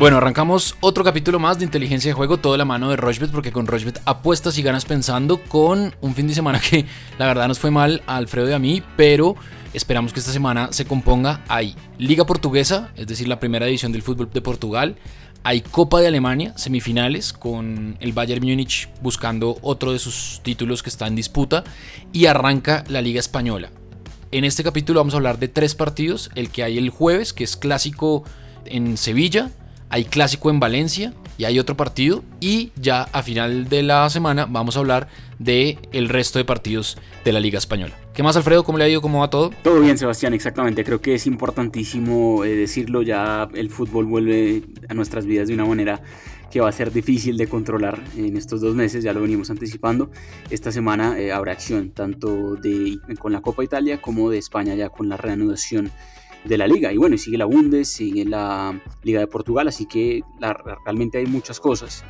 Bueno, arrancamos otro capítulo más de inteligencia de juego, todo la mano de Rochbet, porque con Rochbet apuestas y ganas pensando con un fin de semana que la verdad nos fue mal a Alfredo y a mí, pero esperamos que esta semana se componga. Hay Liga Portuguesa, es decir, la primera división del fútbol de Portugal. Hay Copa de Alemania, semifinales, con el Bayern Múnich buscando otro de sus títulos que está en disputa. Y arranca la Liga Española. En este capítulo vamos a hablar de tres partidos. El que hay el jueves, que es clásico en Sevilla, hay clásico en Valencia y hay otro partido y ya a final de la semana vamos a hablar de el resto de partidos de la Liga Española. ¿Qué más Alfredo? ¿Cómo le ha ido? ¿Cómo va todo? Todo bien Sebastián, exactamente. Creo que es importantísimo eh, decirlo, ya el fútbol vuelve a nuestras vidas de una manera que va a ser difícil de controlar en estos dos meses, ya lo venimos anticipando. Esta semana eh, habrá acción tanto de, con la Copa Italia como de España ya con la reanudación de la liga. Y bueno, sigue la Bundes, sigue la Liga de Portugal, así que realmente hay muchas cosas.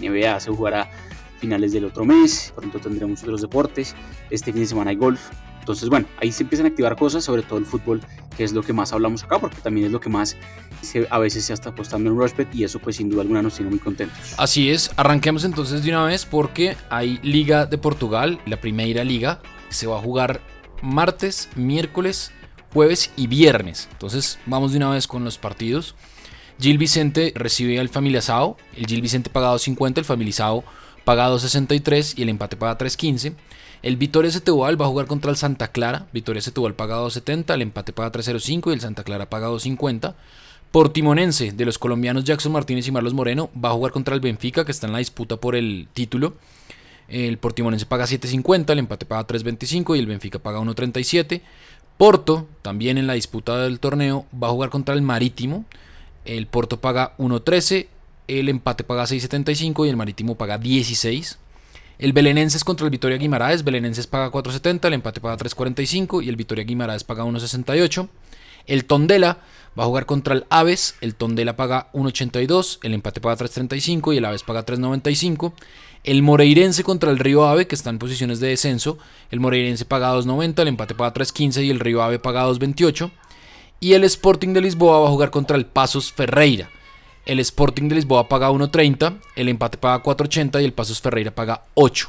NBA se jugará finales del otro mes, pronto tendremos otros deportes, este fin de semana hay golf. Entonces, bueno, ahí se empiezan a activar cosas, sobre todo el fútbol, que es lo que más hablamos acá, porque también es lo que más a veces se está apostando en Rushbet y eso pues sin duda alguna nos tiene muy contentos. Así es, arranquemos entonces de una vez porque hay Liga de Portugal, la primera liga, se va a jugar martes, miércoles, jueves y viernes. Entonces vamos de una vez con los partidos. Gil Vicente recibe al Familiazao. El Gil Vicente paga 2.50, el Familiazao paga 2.63 y el empate paga 3.15. El Vitoria Setúbal va a jugar contra el Santa Clara. Vitoria Setúbal paga 2.70, el empate paga 3.05 y el Santa Clara paga 2.50. Portimonense de los colombianos Jackson Martínez y Marlos Moreno va a jugar contra el Benfica que está en la disputa por el título. El Portimonense paga 7.50, el empate paga 3.25 y el Benfica paga 1.37. Porto, también en la disputa del torneo, va a jugar contra el Marítimo. El Porto paga 1.13, el empate paga 6.75 y el Marítimo paga 16. El Belenenses contra el Vitoria Guimaraes, Belenenses paga 4.70, el empate paga 3.45 y el Vitoria Guimaraes paga 1.68. El Tondela va a jugar contra el Aves, el Tondela paga 1.82, el empate paga 3.35 y el Aves paga 3.95. El Moreirense contra el Río Ave, que está en posiciones de descenso. El Moreirense paga 2.90, el empate paga 3.15 y el Río Ave paga 2.28. Y el Sporting de Lisboa va a jugar contra el Pasos Ferreira. El Sporting de Lisboa paga 1.30, el empate paga 4.80 y el Pasos Ferreira paga 8.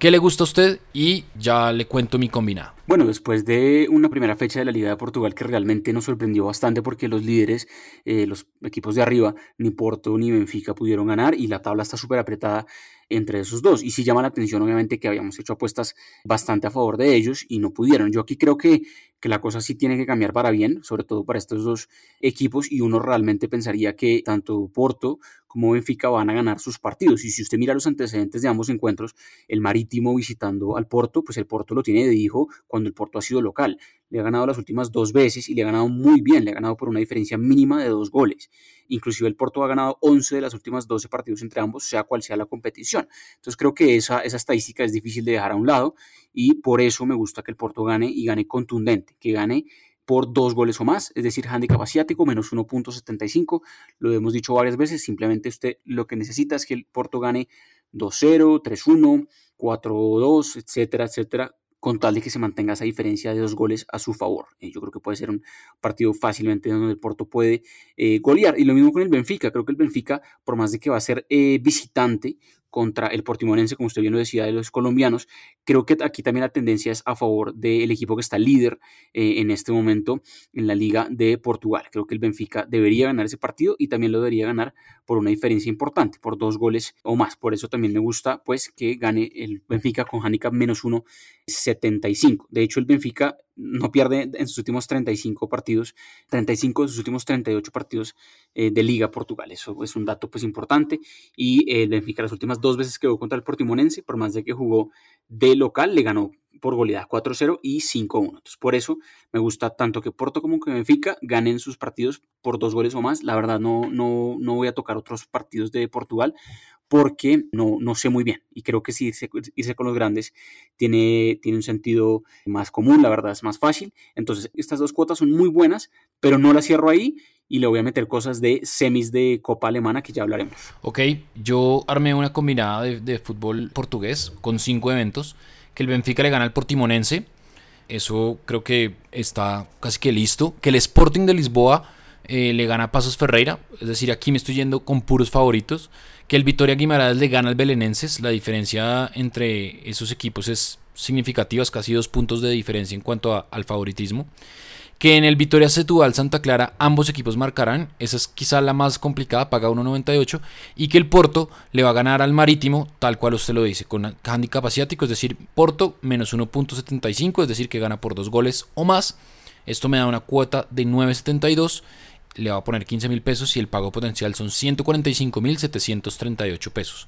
¿Qué le gusta a usted? Y ya le cuento mi combinado. Bueno, después de una primera fecha de la Liga de Portugal que realmente nos sorprendió bastante porque los líderes, eh, los equipos de arriba, ni Porto ni Benfica pudieron ganar y la tabla está súper apretada entre esos dos. Y sí llama la atención, obviamente, que habíamos hecho apuestas bastante a favor de ellos y no pudieron. Yo aquí creo que, que la cosa sí tiene que cambiar para bien, sobre todo para estos dos equipos, y uno realmente pensaría que tanto Porto como Benfica van a ganar sus partidos. Y si usted mira los antecedentes de ambos encuentros, el Marítimo visitando al Porto, pues el Porto lo tiene de hijo cuando el Porto ha sido local. Le ha ganado las últimas dos veces y le ha ganado muy bien, le ha ganado por una diferencia mínima de dos goles. Inclusive el Porto ha ganado 11 de las últimas 12 partidos entre ambos, sea cual sea la competición. Entonces creo que esa, esa estadística es difícil de dejar a un lado y por eso me gusta que el Porto gane y gane contundente, que gane por dos goles o más, es decir, handicap asiático menos 1.75, lo hemos dicho varias veces, simplemente usted lo que necesita es que el Porto gane 2-0, 3-1, 4-2, etcétera, etcétera, con tal de que se mantenga esa diferencia de dos goles a su favor. Eh, yo creo que puede ser un partido fácilmente donde el Porto puede eh, golear. Y lo mismo con el Benfica. Creo que el Benfica, por más de que va a ser eh, visitante, contra el Portimonense, como usted bien lo decía, de los colombianos. Creo que aquí también la tendencia es a favor del equipo que está líder eh, en este momento en la Liga de Portugal. Creo que el Benfica debería ganar ese partido y también lo debería ganar por una diferencia importante, por dos goles o más. Por eso también me gusta pues que gane el Benfica con handicap menos 1.75. De hecho, el Benfica no pierde en sus últimos 35 partidos, 35 de sus últimos 38 partidos eh, de Liga Portugal. Eso es un dato pues importante. Y el Benfica las últimas dos veces que jugó contra el Portimonense, por más de que jugó de local, le ganó por goleada 4-0 y 5-1. Entonces, por eso me gusta tanto que Porto como que Benfica ganen sus partidos por dos goles o más. La verdad, no, no, no voy a tocar otros partidos de Portugal porque no, no sé muy bien. Y creo que si irse, irse, con los grandes tiene, tiene un sentido más común, la verdad es más fácil. Entonces, estas dos cuotas son muy buenas, pero no las cierro ahí y le voy a meter cosas de semis de Copa Alemana que ya hablaremos. Ok, yo armé una combinada de, de fútbol portugués con cinco eventos. Que el Benfica le gana al Portimonense. Eso creo que está casi que listo. Que el Sporting de Lisboa eh, le gana a Pasos Ferreira, es decir, aquí me estoy yendo con puros favoritos. Que el Vitoria Guimaraes le gana al Belenenses, la diferencia entre esos equipos es significativa, es casi dos puntos de diferencia en cuanto al favoritismo que en el Vitoria Setúbal Santa Clara ambos equipos marcarán, esa es quizá la más complicada, paga 1.98, y que el Porto le va a ganar al Marítimo, tal cual usted lo dice, con handicap asiático, es decir, Porto menos 1.75, es decir, que gana por dos goles o más. Esto me da una cuota de 9.72, le va a poner 15 mil pesos y el pago potencial son 145.738 pesos.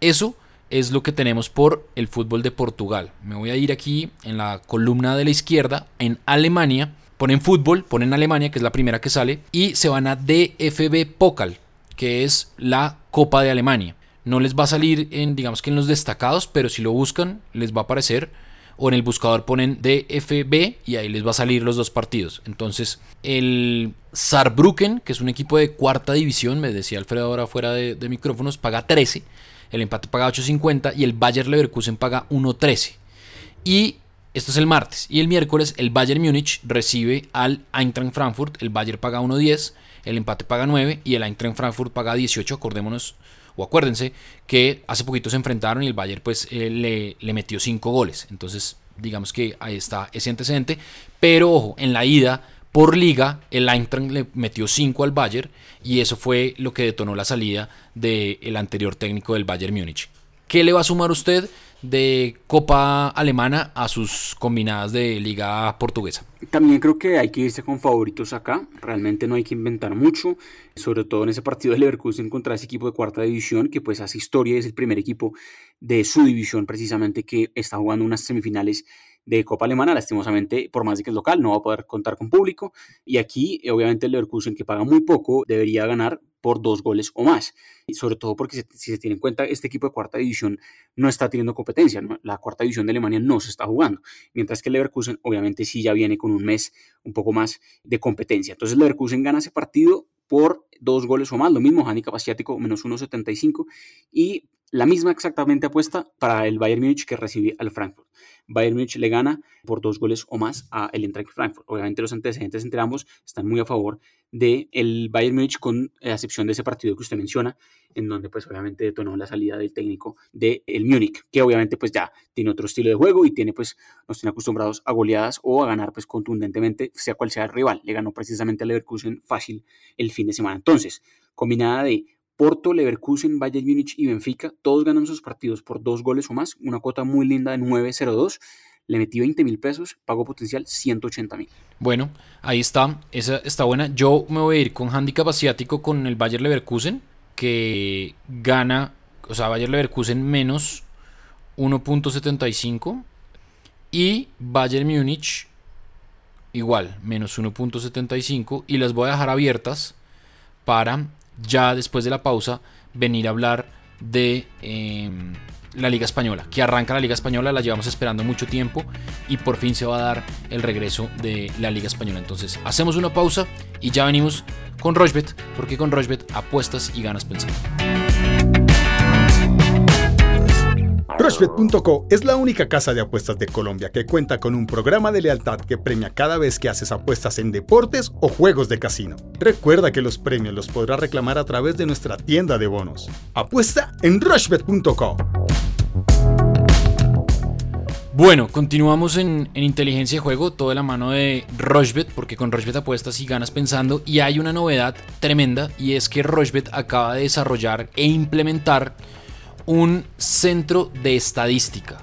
Eso es lo que tenemos por el fútbol de Portugal. Me voy a ir aquí en la columna de la izquierda, en Alemania ponen fútbol, ponen Alemania, que es la primera que sale, y se van a DFB Pokal, que es la Copa de Alemania. No les va a salir en, digamos que en los destacados, pero si lo buscan, les va a aparecer. O en el buscador ponen DFB y ahí les va a salir los dos partidos. Entonces, el Saarbrücken, que es un equipo de cuarta división, me decía Alfredo ahora fuera de, de micrófonos, paga 13. El empate paga 8.50 y el Bayer Leverkusen paga 1.13. Y esto es el martes. Y el miércoles el Bayern Múnich recibe al Eintracht Frankfurt. El Bayern paga 1.10, el empate paga 9 y el Eintracht Frankfurt paga 18. Acordémonos o acuérdense que hace poquito se enfrentaron y el Bayern pues eh, le, metió 5 goles. Entonces digamos que ahí está ese antecedente. Pero ojo, en la ida por liga el Eintracht le metió 5 al Bayern y eso fue lo que detonó la salida del anterior técnico del Bayern Múnich. ¿Qué le va a sumar usted? De Copa Alemana a sus combinadas de Liga Portuguesa. También creo que hay que irse con favoritos acá. Realmente no hay que inventar mucho, sobre todo en ese partido de Leverkusen contra ese equipo de cuarta división, que pues hace historia, es el primer equipo de su división precisamente que está jugando unas semifinales de Copa Alemana, lastimosamente, por más de que es local, no va a poder contar con público. Y aquí, obviamente, el Leverkusen, que paga muy poco, debería ganar por dos goles o más. Y sobre todo porque si se tiene en cuenta, este equipo de cuarta división no está teniendo competencia. La cuarta división de Alemania no se está jugando. Mientras que el Leverkusen, obviamente, sí ya viene con un mes un poco más de competencia. Entonces, el Leverkusen gana ese partido por dos goles o más. Lo mismo, handicap asiático, menos 1.75. Y la misma exactamente apuesta para el Bayern Múnich que recibe al Frankfurt. Bayern Múnich le gana por dos goles o más a el Eintracht Frankfurt. Obviamente los antecedentes entre ambos están muy a favor del el Bayern Múnich con excepción de ese partido que usted menciona, en donde pues obviamente detonó la salida del técnico del el Múnich, que obviamente pues ya tiene otro estilo de juego y tiene pues nos tiene acostumbrados a goleadas o a ganar pues contundentemente, sea cual sea el rival. Le ganó precisamente al Leverkusen fácil el fin de semana. Entonces, combinada de Porto, Leverkusen, Bayern Múnich y Benfica, todos ganan sus partidos por dos goles o más, una cuota muy linda de 9.02. Le metí 20 mil pesos, pago potencial 180 mil. Bueno, ahí está, esa está buena. Yo me voy a ir con handicap asiático con el Bayern Leverkusen, que gana, o sea, Bayern Leverkusen menos 1.75 y Bayern Múnich igual, menos 1.75 y las voy a dejar abiertas para ya después de la pausa venir a hablar de em, la Liga Española, que arranca la Liga Española, la llevamos esperando mucho tiempo y por fin se va a dar el regreso de la Liga Española. Entonces hacemos una pausa y ya venimos con Rochbet, porque con Rochbet apuestas y ganas pensando. Rushbet.co es la única casa de apuestas de Colombia que cuenta con un programa de lealtad que premia cada vez que haces apuestas en deportes o juegos de casino. Recuerda que los premios los podrás reclamar a través de nuestra tienda de bonos. Apuesta en Rushbet.co. Bueno, continuamos en, inteligencia de juego, toda la mano de Rochbet, porque con Rochbet apuestas y ganas pensando. Y hay una novedad tremenda, y es que Rochbet acaba de desarrollar e implementar un centro de estadística.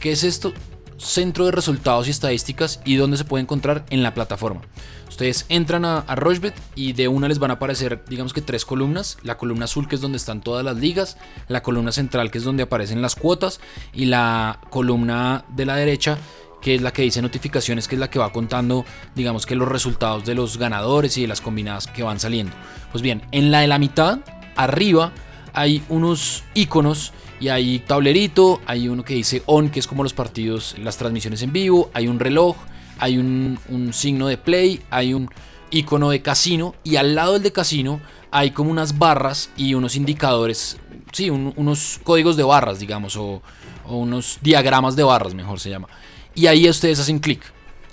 ¿Qué es esto? Centro de resultados y estadísticas y dónde se puede encontrar en la plataforma. Ustedes entran a, a Rochbet y de una les van a aparecer, digamos que tres columnas. La columna azul que es donde están todas las ligas, la columna central que es donde aparecen las cuotas y la columna de la derecha que es la que dice notificaciones, que es la que va contando, digamos que los resultados de los ganadores y de las combinadas que van saliendo. Pues bien, en la de la mitad, arriba, hay unos iconos y hay tablerito, hay uno que dice on, que es como los partidos, las transmisiones en vivo, hay un reloj, hay un, signo de play, hay un icono de casino y al lado del de casino hay como unas barras y unos indicadores, sí, unos códigos de barras, digamos, o, o unos diagramas de barras, mejor se llama. Y ahí ustedes hacen clic.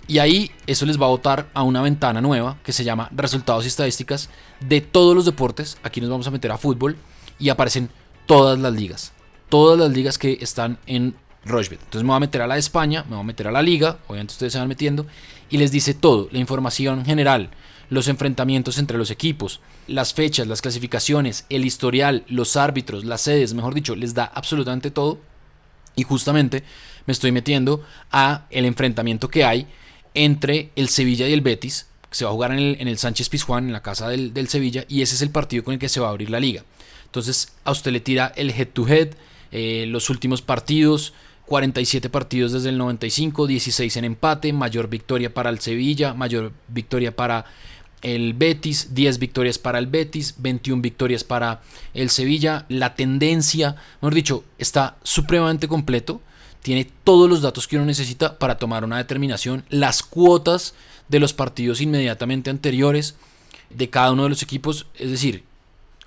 Y ahí eso les va a botar a una ventana nueva que se llama resultados y estadísticas de todos los deportes. Aquí nos vamos a meter a fútbol y aparecen todas las ligas. Todas las ligas que están en Rochbet. Entonces me voy a meter a la España, me voy a meter a la liga, obviamente ustedes se van metiendo, y les dice todo, la información general, los enfrentamientos entre los equipos, las fechas, las clasificaciones, el historial, los árbitros, las sedes, mejor dicho, les da absolutamente todo. Y justamente me estoy metiendo a el enfrentamiento que hay entre el Sevilla y el Betis, que se va a jugar en el, Sánchez Pizjuán, en la casa del, del, Sevilla, y ese es el partido con el que se va a abrir la liga. Entonces a usted le tira el head to head, eh, los últimos partidos, 47 partidos desde el 95, 16 en empate, mayor victoria para el Sevilla, mayor victoria para el Betis, 10 victorias para el Betis, 21 victorias para el Sevilla. La tendencia, mejor dicho, está supremamente completo. Tiene todos los datos que uno necesita para tomar una determinación. Las cuotas de los partidos inmediatamente anteriores de cada uno de los equipos. Es decir,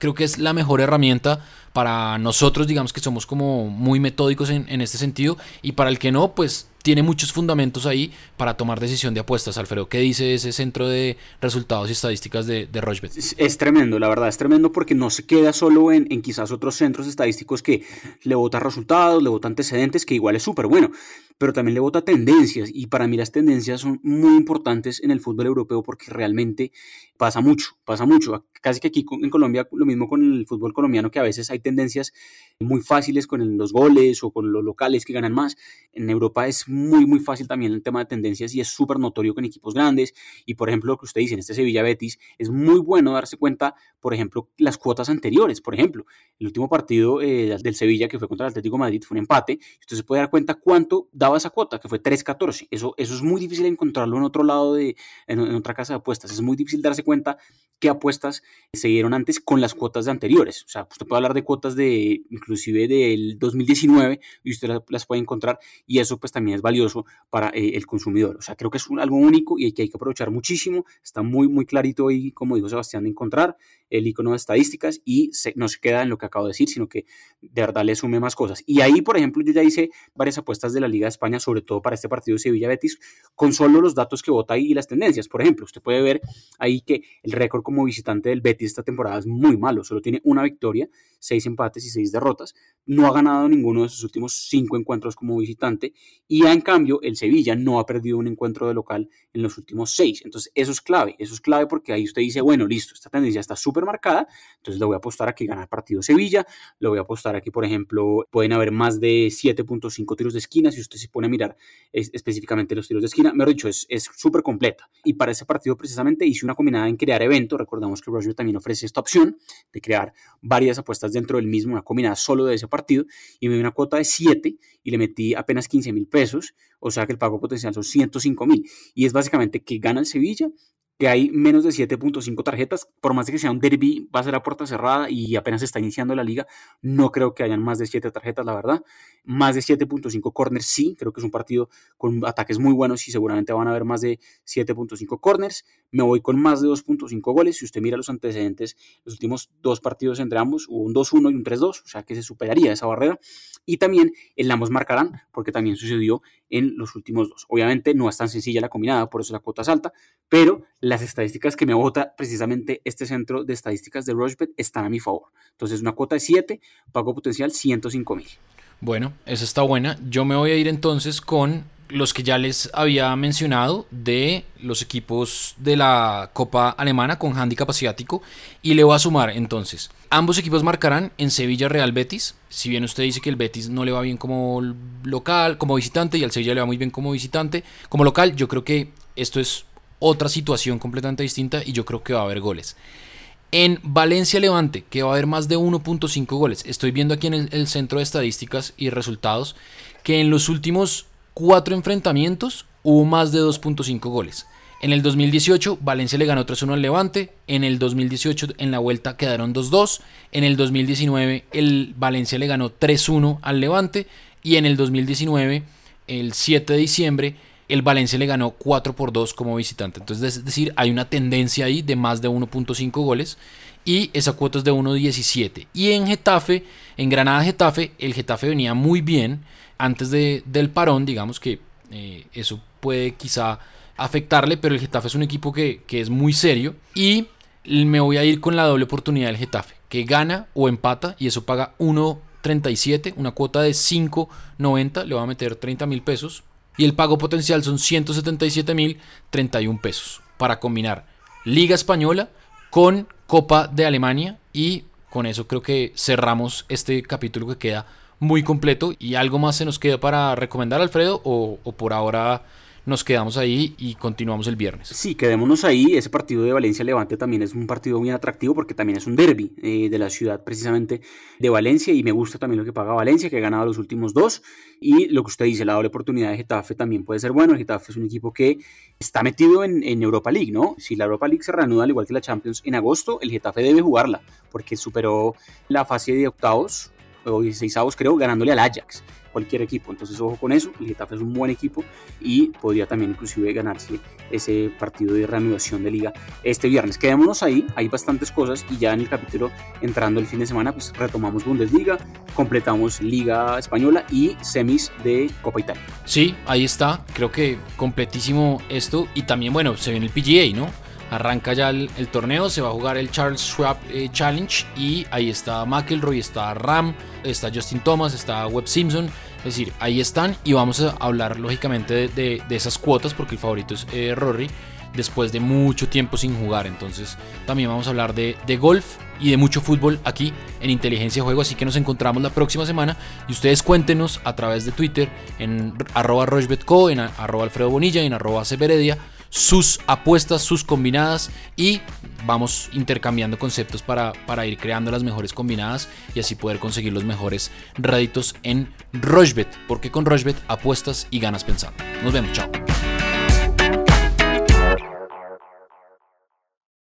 creo que es la mejor herramienta para nosotros, digamos que somos como muy metódicos en, en este sentido, y para el que no, pues tiene muchos fundamentos ahí para tomar decisión de apuestas. Alfredo, ¿qué dice ese centro de resultados y estadísticas de, de Rochebet? Es, tremendo, la verdad, es tremendo porque no se queda solo en, en quizás otros centros estadísticos que le vota resultados, le vota antecedentes, que igual es súper bueno, pero también le vota tendencias. Y para mí las tendencias son muy importantes en el fútbol europeo porque realmente pasa mucho, pasa mucho. Casi que aquí en Colombia, lo mismo con el fútbol colombiano, que a veces hay tendencias muy fáciles con los goles o con los locales que ganan más. En Europa es muy, muy fácil también el tema de tendencias y es súper notorio con equipos grandes. Y por ejemplo, lo que usted dice en este Sevilla Betis, es muy bueno darse cuenta, por ejemplo, las cuotas anteriores. Por ejemplo, el último partido eh, del Sevilla que fue contra el Atlético Madrid fue un empate. Usted se puede dar cuenta cuánto daba esa cuota, que fue 3.14. Eso, eso es muy difícil encontrarlo en otro lado, de, en, otra casa de apuestas. Es muy difícil darse cuenta qué apuestas se dieron antes con las cuotas de anteriores. O sea, usted puede hablar de cuotas de inclusive del 2019 y usted las, puede encontrar y eso pues también es valioso para eh, el consumidor. O sea, creo que es algo único y que hay que aprovechar muchísimo. Está muy, muy clarito ahí, como dijo Sebastián, de encontrar el icono de estadísticas y no se queda en lo que acabo de decir, sino que de verdad le sume más cosas. Y ahí, por ejemplo, yo ya hice varias apuestas de la Liga de España, sobre todo para este partido Sevilla-Betis, con solo los datos que vota ahí y las tendencias. Por ejemplo, usted puede ver ahí que el récord como visitante del Betis esta temporada es muy malo, solo tiene una victoria, seis empates y seis derrotas. No ha ganado ninguno de sus últimos cinco encuentros como visitante y en cambio el Sevilla no ha perdido un encuentro de local en los últimos seis. Entonces eso es clave, eso es clave porque ahí usted dice, bueno, listo, esta tendencia está súper marcada, entonces le voy a apostar aquí ganar partido Sevilla, le voy a apostar aquí, por ejemplo, pueden haber más de 7.5 tiros de esquina, si usted se pone a mirar específicamente los tiros de esquina, mejor dicho, es súper completa. Y para ese partido precisamente hice una combinada en crear evento, recordamos que Roger también ofrece esta opción de crear varias apuestas dentro del mismo, una combinada solo de ese partido, y me dio una cuota de 7 y le metí apenas 15 mil pesos, o sea que el pago potencial son 105 mil, y es básicamente que gana el Sevilla que hay menos de 7.5 tarjetas, por más de que sea un derby, va a ser a puerta cerrada y apenas está iniciando la liga, no creo que hayan más de 7 tarjetas, la verdad. Más de 7.5 corners, sí, creo que es un partido con ataques muy buenos y seguramente van a haber más de 7.5 corners. Me voy con más de 2.5 goles, si usted mira los antecedentes, los últimos dos partidos entre ambos, hubo un 2-1 y un 3-2, o sea que se superaría esa barrera. Y también el ambos marcarán, porque también sucedió en los últimos dos. Obviamente no es tan sencilla la combinada, por eso la cuota es alta, pero las estadísticas que me vota precisamente este centro de estadísticas de Rochebet están a mi favor. Entonces una cuota de 7, pago potencial 105 mil. Bueno, esa está buena. Yo me voy a ir entonces con los que ya les había mencionado de los equipos de la Copa Alemana con handicap asiático y le voy a sumar entonces. Ambos equipos marcarán en Sevilla Real Betis. Si bien usted dice que el Betis no le va bien como local, como visitante y al Sevilla le va muy bien como visitante, como local, yo creo que esto es otra situación completamente distinta y yo creo que va a haber goles. En Valencia Levante, que va a haber más de 1.5 goles. Estoy viendo aquí en el, centro de estadísticas y resultados que en los últimos cuatro enfrentamientos hubo más de 2.5 goles. En el 2018 Valencia le ganó 3-1 al Levante, en el 2018 en la vuelta quedaron 2-2, en el 2019 el Valencia le ganó 3-1 al Levante y en el 2019 el 7 de diciembre el Valencia le ganó 4 por 2 como visitante. Entonces, es decir, hay una tendencia ahí de más de 1.5 goles y esa cuota es de 1.17. Y en Getafe, en Granada Getafe, el Getafe venía muy bien antes de, del parón, digamos que eh, eso puede quizá afectarle, pero el Getafe es un equipo que, que es muy serio y me voy a ir con la doble oportunidad del Getafe, que gana o empata y eso paga 1.37, una cuota de 5.90, le va a meter 30 mil pesos y el pago potencial son 177 mil 31 pesos para combinar Liga Española con Copa de Alemania y con eso creo que cerramos este capítulo que queda muy completo y algo más se nos queda para recomendar Alfredo o, o por ahora nos quedamos ahí y continuamos el viernes. Sí, quedémonos ahí. Ese partido de Valencia-Levante también es un partido muy atractivo porque también es un derby eh, de la ciudad precisamente de Valencia y me gusta también lo que paga Valencia, que ha ganado los últimos dos. Y lo que usted dice, la doble oportunidad de Getafe también puede ser bueno. El Getafe es un equipo que está metido en, en Europa League, ¿no? Si la Europa League se reanuda al igual que la Champions en agosto, el Getafe debe jugarla porque superó la fase de octavos o 16 creo, ganándole al Ajax cualquier equipo. Entonces, ojo con eso. El Getafe es un buen equipo y podría también inclusive ganarse ese partido de reanudación de liga este viernes. Quedémonos ahí, hay bastantes cosas y ya en el capítulo entrando el fin de semana, pues retomamos Bundesliga, completamos Liga Española y semis de Copa Italia. Sí, ahí está. Creo que completísimo esto y también, bueno, se viene el PGA, ¿no? Arranca ya el, torneo, se va a jugar el Charles Schwab eh, Challenge y ahí está McElroy, está Ram, está Justin Thomas, está Webb Simpson. Es decir, ahí están y vamos a hablar lógicamente de, esas cuotas porque el favorito es eh, Rory después de mucho tiempo sin jugar. Entonces también vamos a hablar de, de, golf y de mucho fútbol aquí en Inteligencia Juego. Así que nos encontramos la próxima semana y ustedes cuéntenos a través de Twitter en arroba en arroba alfredo bonilla y en arroba sus apuestas, sus combinadas y vamos intercambiando conceptos para, para ir creando las mejores combinadas y así poder conseguir los mejores réditos en Rochbet, porque con Rochbet apuestas y ganas pensando. Nos vemos, chao.